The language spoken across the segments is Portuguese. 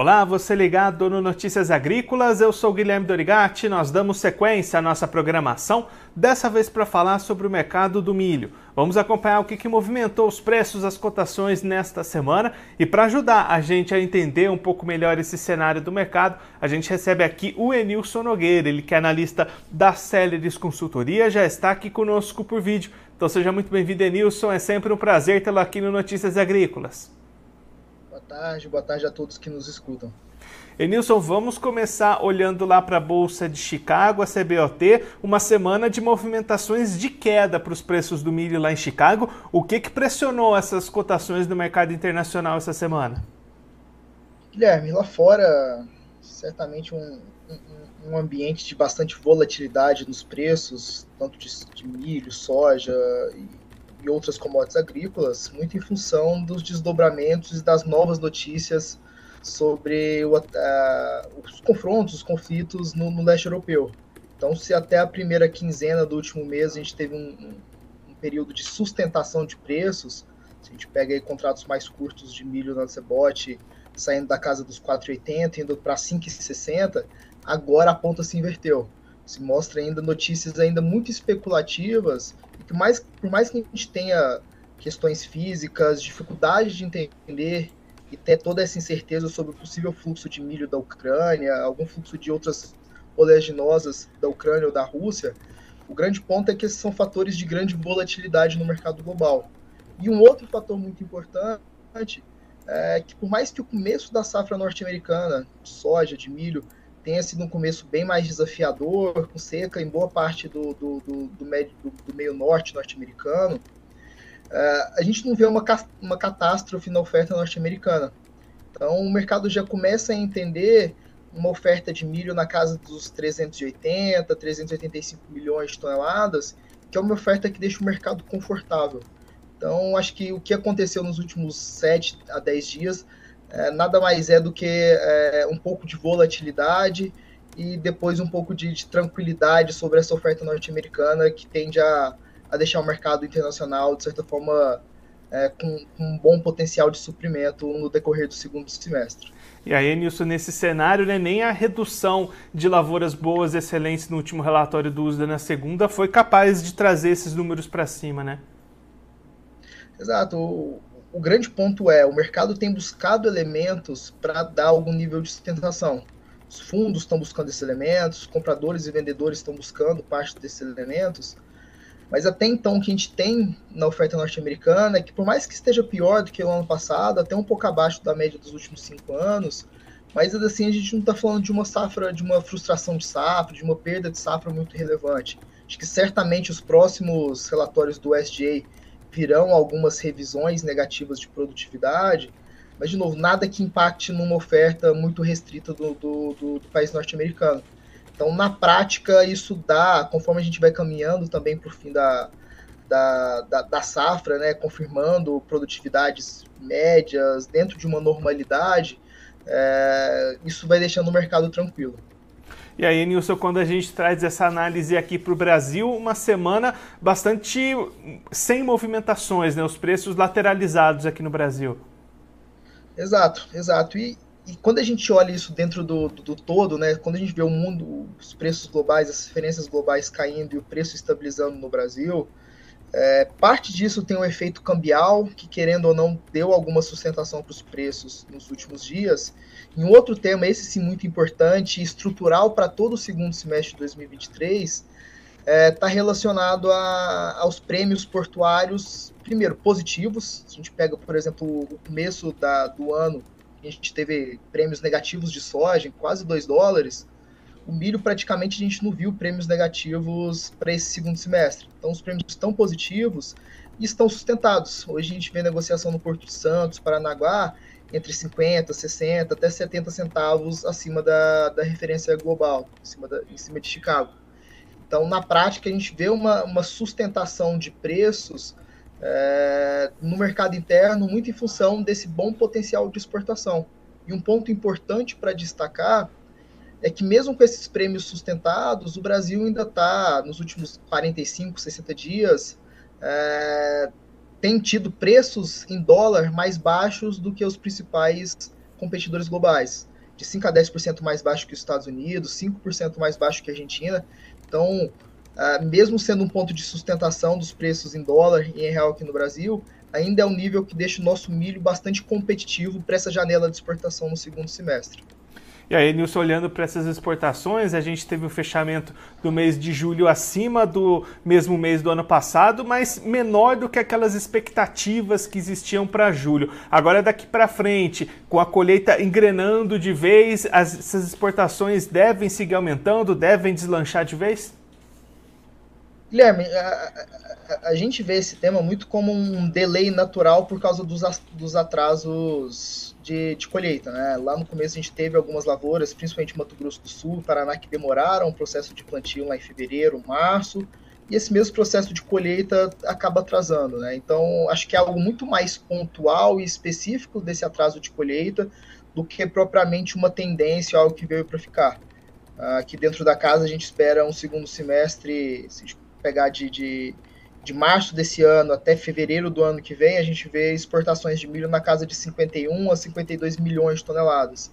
Olá, você ligado no Notícias Agrícolas, eu sou Guilherme Dorigati. Nós damos sequência à nossa programação, dessa vez para falar sobre o mercado do milho. Vamos acompanhar o que, que movimentou os preços, as cotações nesta semana e para ajudar a gente a entender um pouco melhor esse cenário do mercado, a gente recebe aqui o Enilson Nogueira, ele que é analista da Celeris Consultoria, já está aqui conosco por vídeo. Então seja muito bem-vindo, Enilson, é sempre um prazer tê-lo aqui no Notícias Agrícolas tarde, boa tarde a todos que nos escutam. Enilson, vamos começar olhando lá para a Bolsa de Chicago, a CBOT, uma semana de movimentações de queda para os preços do milho lá em Chicago. O que, que pressionou essas cotações do mercado internacional essa semana? Guilherme, lá fora, certamente um, um, um ambiente de bastante volatilidade nos preços, tanto de, de milho, soja e e outras commodities agrícolas, muito em função dos desdobramentos e das novas notícias sobre o, uh, os confrontos, os conflitos no, no, leste europeu. Então, se até a primeira quinzena do último mês a gente teve um, um, período de sustentação de preços, se a gente pega aí contratos mais curtos de milho na Cebote, saindo da casa dos 4,80, indo para 5,60, agora a ponta se inverteu. Se mostra ainda notícias ainda muito especulativas por mais, por mais que a gente tenha questões físicas, dificuldade de entender e ter toda essa incerteza sobre o possível fluxo de milho da Ucrânia, algum fluxo de outras oleaginosas da Ucrânia ou da Rússia, o grande ponto é que esses são fatores de grande volatilidade no mercado global. E um outro fator muito importante é que, por mais que o começo da safra norte-americana, soja, de milho, tenha sido um começo bem mais desafiador, com seca em boa parte do, do, do, do, médio, do, do meio norte norte-americano, uh, a gente não vê uma, uma catástrofe na oferta norte-americana. Então, o mercado já começa a entender uma oferta de milho na casa dos 380, 385 milhões de toneladas, que é uma oferta que deixa o mercado confortável. Então, acho que o que aconteceu nos últimos 7 a 10 dias é, nada mais é do que é, um pouco de volatilidade e depois um pouco de, de tranquilidade sobre essa oferta norte-americana que tende a, a, deixar o mercado internacional, de certa forma, é, com, com, um bom potencial de suprimento no decorrer do segundo semestre. E aí, Nilson, nesse cenário, né, nem a redução de lavouras boas e excelentes no último relatório do USDA na segunda foi capaz de trazer esses números para cima, né? Exato o grande ponto é, o mercado tem buscado elementos para dar algum nível de sustentação. Os fundos estão buscando esses elementos, os compradores e vendedores estão buscando parte desses elementos, mas até então o que a gente tem na oferta norte-americana é que por mais que esteja pior do que o ano passado, até um pouco abaixo da média dos últimos cinco anos, mas assim a gente não está falando de uma safra, de uma frustração de safra, de uma perda de safra muito relevante. Acho que certamente os próximos relatórios do SGA virão algumas revisões negativas de produtividade, mas, de novo, nada que impacte numa oferta muito restrita do, do, do, do país norte-americano. Então, na prática, isso dá, conforme a gente vai caminhando também para o fim da, da, da, da, safra, né, confirmando produtividades médias dentro de uma normalidade, é, isso vai deixando o mercado tranquilo. E aí, Nilson, quando a gente traz essa análise aqui para o Brasil, uma semana bastante sem movimentações, né? Os preços lateralizados aqui no Brasil. Exato, exato. E, e quando a gente olha isso dentro do, do, do, todo, né? Quando a gente vê o mundo, os preços globais, as referências globais caindo e o preço estabilizando no Brasil, é, parte disso tem um efeito cambial, que querendo ou não deu alguma sustentação para os preços nos últimos dias. E um outro tema, esse sim muito importante, estrutural para todo o segundo semestre de 2023, está é, tá relacionado a, aos prêmios portuários, primeiro, positivos. Se a gente pega, por exemplo, o começo da, do ano, a gente teve prêmios negativos de soja, quase 2 dólares o milho praticamente a gente não viu prêmios negativos para esse segundo semestre. Então os prêmios estão positivos e estão sustentados. Hoje a gente vê negociação no Porto de Santos, Paranaguá, entre 50, 60 até 70 centavos acima da, da referência global, em cima, da, em cima de Chicago. Então, na prática, a gente vê uma, uma sustentação de preços é, no mercado interno muito em função desse bom potencial de exportação. E um ponto importante para destacar é que mesmo com esses prêmios sustentados, o Brasil ainda está, nos últimos 45, 60 dias, é, tem tido preços em dólar mais baixos do que os principais competidores globais, de 5 a 10% mais baixo que os Estados Unidos, 5% mais baixo que a Argentina. Então, uh, mesmo sendo um ponto de sustentação dos preços em dólar e em real aqui no Brasil, ainda é um nível que deixa o nosso milho bastante competitivo para essa janela de exportação no segundo semestre. E aí, Nilson, olhando para essas exportações, a gente teve o fechamento do mês de julho acima do mesmo mês do ano passado, mas menor do que aquelas expectativas que existiam para julho. Agora, daqui para frente, com a colheita engrenando de vez, as, essas exportações devem seguir aumentando, devem deslanchar de vez? Guilherme, a, a, a, gente vê esse tema muito como um delay natural por causa dos, dos atrasos de, de, colheita. Né? Lá no começo a gente teve algumas lavouras, principalmente Mato Grosso do Sul, Paraná, que demoraram o processo de plantio lá em fevereiro, março, e esse mesmo processo de colheita acaba atrasando. Né? Então, acho que é algo muito mais pontual e específico desse atraso de colheita do que propriamente uma tendência, algo que veio para ficar. Aqui dentro da casa a gente espera um segundo semestre, se pegar de, de, de março desse ano até fevereiro do ano que vem, a gente vê exportações de milho na casa de 51 a 52 milhões de toneladas.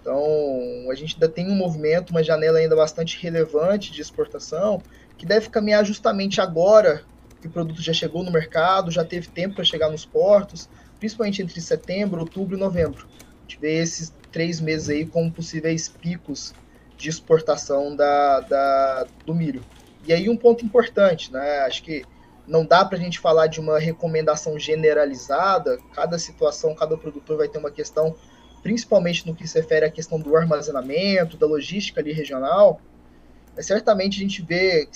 Então, a gente ainda tem um movimento, uma janela ainda bastante relevante de exportação, que deve caminhar justamente agora que o produto já chegou no mercado, já teve tempo para chegar nos portos, principalmente entre setembro, outubro e novembro. A gente vê esses três meses aí como possíveis picos de exportação da, da, do milho. E aí um ponto importante, né? Acho que não dá para a gente falar de uma recomendação generalizada. Cada situação, cada produtor vai ter uma questão, principalmente no que se refere à questão do armazenamento, da logística ali regional. Mas certamente a gente vê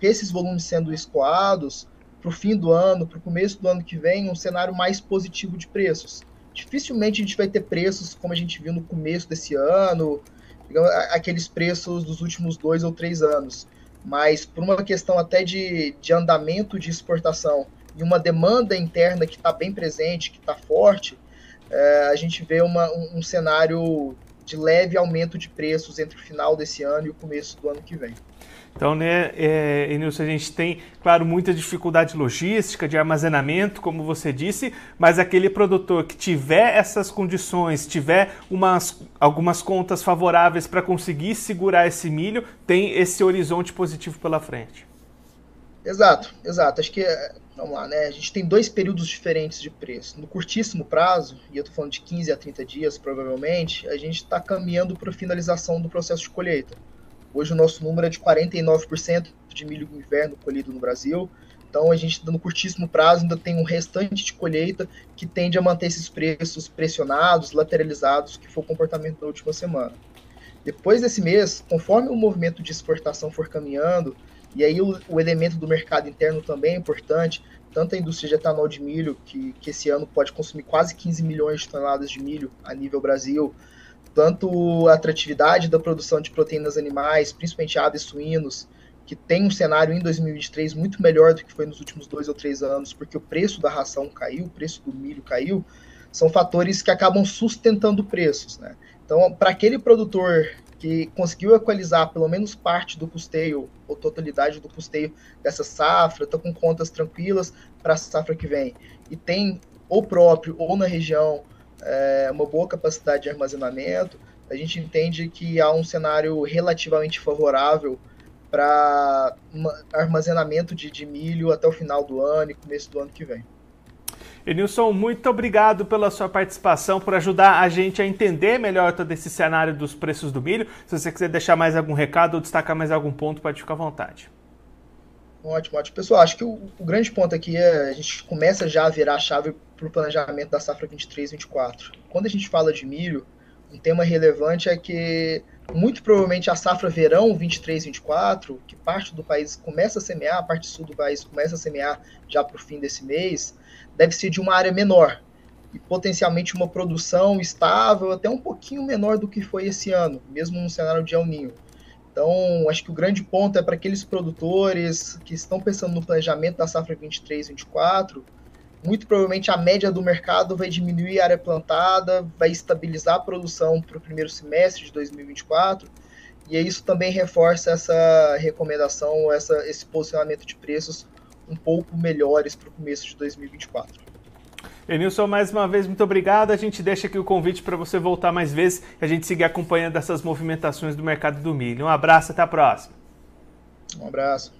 que esses volumes sendo escoados para o fim do ano, para o começo do ano que vem, um cenário mais positivo de preços. Dificilmente a gente vai ter preços como a gente viu no começo desse ano, aqueles preços dos últimos dois ou três anos mas por uma questão até de, de andamento de exportação e uma demanda interna que está bem presente, que está forte, é, a gente vê uma, um, um cenário de leve aumento de preços entre o final desse ano e o começo do ano que vem. Então, né, é, Enilson, a gente tem, claro, muita dificuldade logística, de armazenamento, como você disse, mas aquele produtor que tiver essas condições, tiver umas, algumas contas favoráveis para conseguir segurar esse milho, tem esse horizonte positivo pela frente. Exato, exato. Acho que, vamos lá, né, a gente tem dois períodos diferentes de preço. No curtíssimo prazo, e eu estou falando de 15 a 30 dias, provavelmente, a gente está caminhando para a finalização do processo de colheita. Hoje o nosso número é de 49% de milho inverno colhido no Brasil. Então a gente, no curtíssimo prazo, ainda tem um restante de colheita que tende a manter esses preços pressionados, lateralizados, que foi o comportamento da última semana. Depois desse mês, conforme o movimento de exportação for caminhando, e aí o, o elemento do mercado interno também é importante, tanto a indústria de etanol de milho, que, que esse ano pode consumir quase 15 milhões de toneladas de milho a nível Brasil, tanto a atratividade da produção de proteínas animais, principalmente aves suínos, que tem um cenário em 2023 muito melhor do que foi nos últimos dois ou três anos, porque o preço da ração caiu, o preço do milho caiu, são fatores que acabam sustentando preços. Né? Então, para aquele produtor que conseguiu equalizar pelo menos parte do custeio, ou totalidade do custeio dessa safra, está com contas tranquilas para a safra que vem, e tem ou próprio ou na região é, uma boa capacidade de armazenamento, a gente entende que há um cenário relativamente favorável para armazenamento de, de milho até o final do ano e começo do ano que vem. Enilson, muito obrigado pela sua participação, por ajudar a gente a entender melhor todo esse cenário dos preços do milho. Se você quiser deixar mais algum recado ou destacar mais algum ponto, pode ficar à vontade. Ótimo, ótimo. Pessoal, acho que o, o, grande ponto aqui é a gente começa já a virar a chave para o planejamento da safra 23-24. Quando a gente fala de milho, um tema relevante é que muito provavelmente a safra verão 23-24, que parte do país começa a semear, a parte sul do país começa a semear já para o fim desse mês, deve ser de uma área menor e potencialmente uma produção estável, até um pouquinho menor do que foi esse ano, mesmo no cenário de El Ninho. Então, acho que o grande ponto é para aqueles produtores que estão pensando no planejamento da safra 23-24, muito provavelmente a média do mercado vai diminuir a área plantada, vai estabilizar a produção para o primeiro semestre de 2024, e isso também reforça essa recomendação, essa, esse posicionamento de preços um pouco melhores para o começo de 2024. Enilson, mais uma vez, muito obrigado. A gente deixa aqui o convite para você voltar mais vezes e a gente seguir acompanhando essas movimentações do mercado do milho. Um abraço, até a próxima. Um abraço.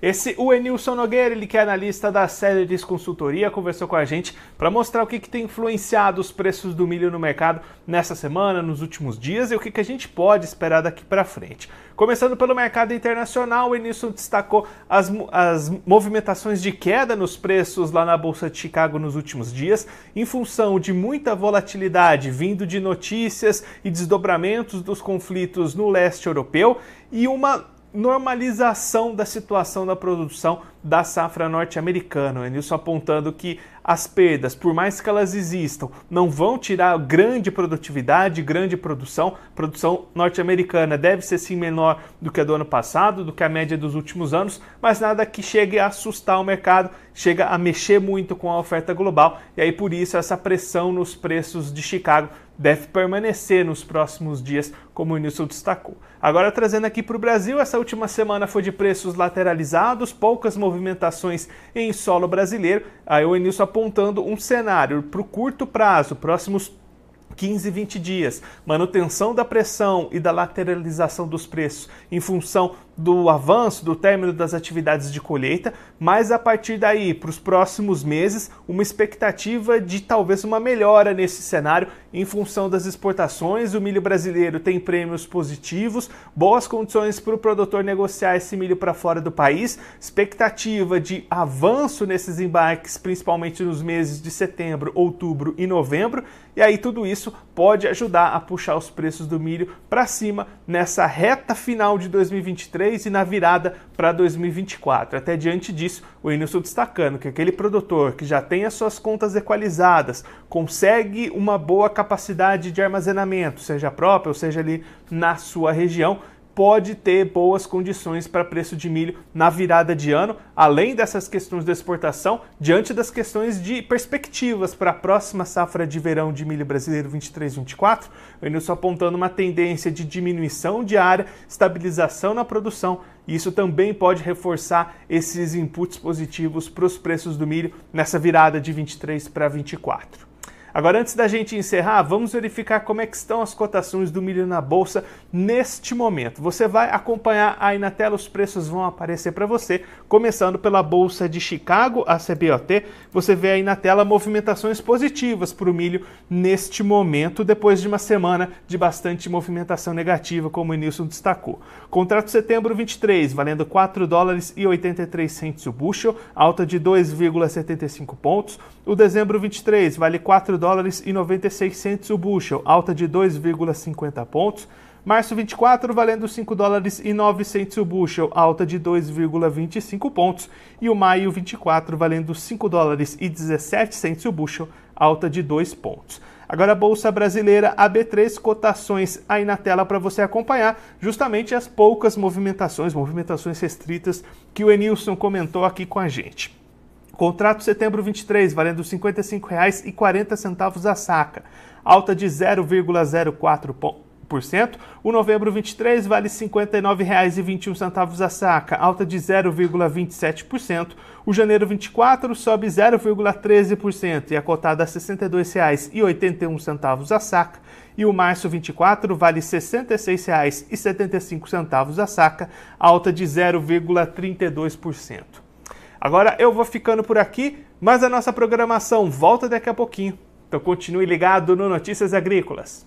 Esse o Enilson Nogueira, ele que é analista da Celeris Consultoria, conversou com a gente para mostrar o que, que, tem influenciado os preços do milho no mercado nessa semana, nos últimos dias e o que, que a gente pode esperar daqui para frente. Começando pelo mercado internacional, o Enilson destacou as, as movimentações de queda nos preços lá na Bolsa de Chicago nos últimos dias, em função de muita volatilidade vindo de notícias e desdobramentos dos conflitos no leste europeu e uma normalização da situação da produção da safra norte-americana. O Enilson apontando que as perdas, por mais que elas existam, não vão tirar grande produtividade, grande produção. A produção norte-americana deve ser sim menor do que a do ano passado, do que a média dos últimos anos, mas nada que chegue a assustar o mercado, chega a mexer muito com a oferta global, e aí por isso essa pressão nos preços de Chicago deve permanecer nos próximos dias, como o Nilson destacou. Agora, trazendo aqui para o Brasil, essa última semana foi de preços lateralizados, poucas movimentações em solo brasileiro. Aí o Nilson apontando um cenário para o curto prazo, próximos 15, 20 dias. Manutenção da pressão e da lateralização dos preços em função do avanço, do término das atividades de colheita, mas a partir daí, para os próximos meses, uma expectativa de talvez uma melhora nesse cenário em função das exportações. O milho brasileiro tem prêmios positivos, boas condições para o produtor negociar esse milho para fora do país, expectativa de avanço nesses embarques, principalmente nos meses de setembro, outubro e novembro, e aí tudo isso pode ajudar a puxar os preços do milho para cima nessa reta final de 2023 2023 e na virada para 2024. Até diante disso, o Inilson destacando que aquele produtor que já tem as suas contas equalizadas, consegue uma boa capacidade de armazenamento, seja própria ou seja ali na sua região, pode ter boas condições para preço de milho na virada de ano, além dessas questões de exportação, diante das questões de perspectivas para a próxima safra de verão de milho brasileiro 23-24, o Enilson apontando uma tendência de diminuição de área, estabilização na produção, e isso também pode reforçar esses inputs positivos para os preços do milho nessa virada de 23 para 24. Agora, antes da gente encerrar, vamos verificar como é que estão as cotações do milho na bolsa neste momento. Você vai acompanhar aí na tela, os preços vão aparecer para você, começando pela bolsa de Chicago, a CBOT. Você vê aí na tela movimentações positivas para o milho neste momento, depois de uma semana de bastante movimentação negativa, como o Nilson destacou. Contrato setembro 23, valendo 4 dólares e 83 centos o bushel, alta de 2,75 pontos. O dezembro 23 vale 4 dólares e 96 centos o bushel, alta de 2,50 pontos. Março 24 valendo 5 dólares e 9 centos o bushel, alta de 2,25 pontos. E o maio 24 valendo 5 dólares e 17 centos o bushel, alta de 2 pontos. Agora a Bolsa Brasileira AB3 cotações aí na tela para você acompanhar justamente as poucas movimentações, movimentações restritas que o Enilson comentou aqui com a gente. Contrato setembro 23, valendo R$ 55,40 a saca, alta de 0,04%. O novembro 23 vale R$ 59,21 a saca, alta de 0,27%. O janeiro 24 sobe 0,13% e a cotada a R$ 62,81 a saca. E o março 24 vale R$ 66,75 a saca, alta de 0,32%. Agora eu vou ficando por aqui, mas a nossa programação volta daqui a pouquinho. Então continue ligado no Notícias Agrícolas.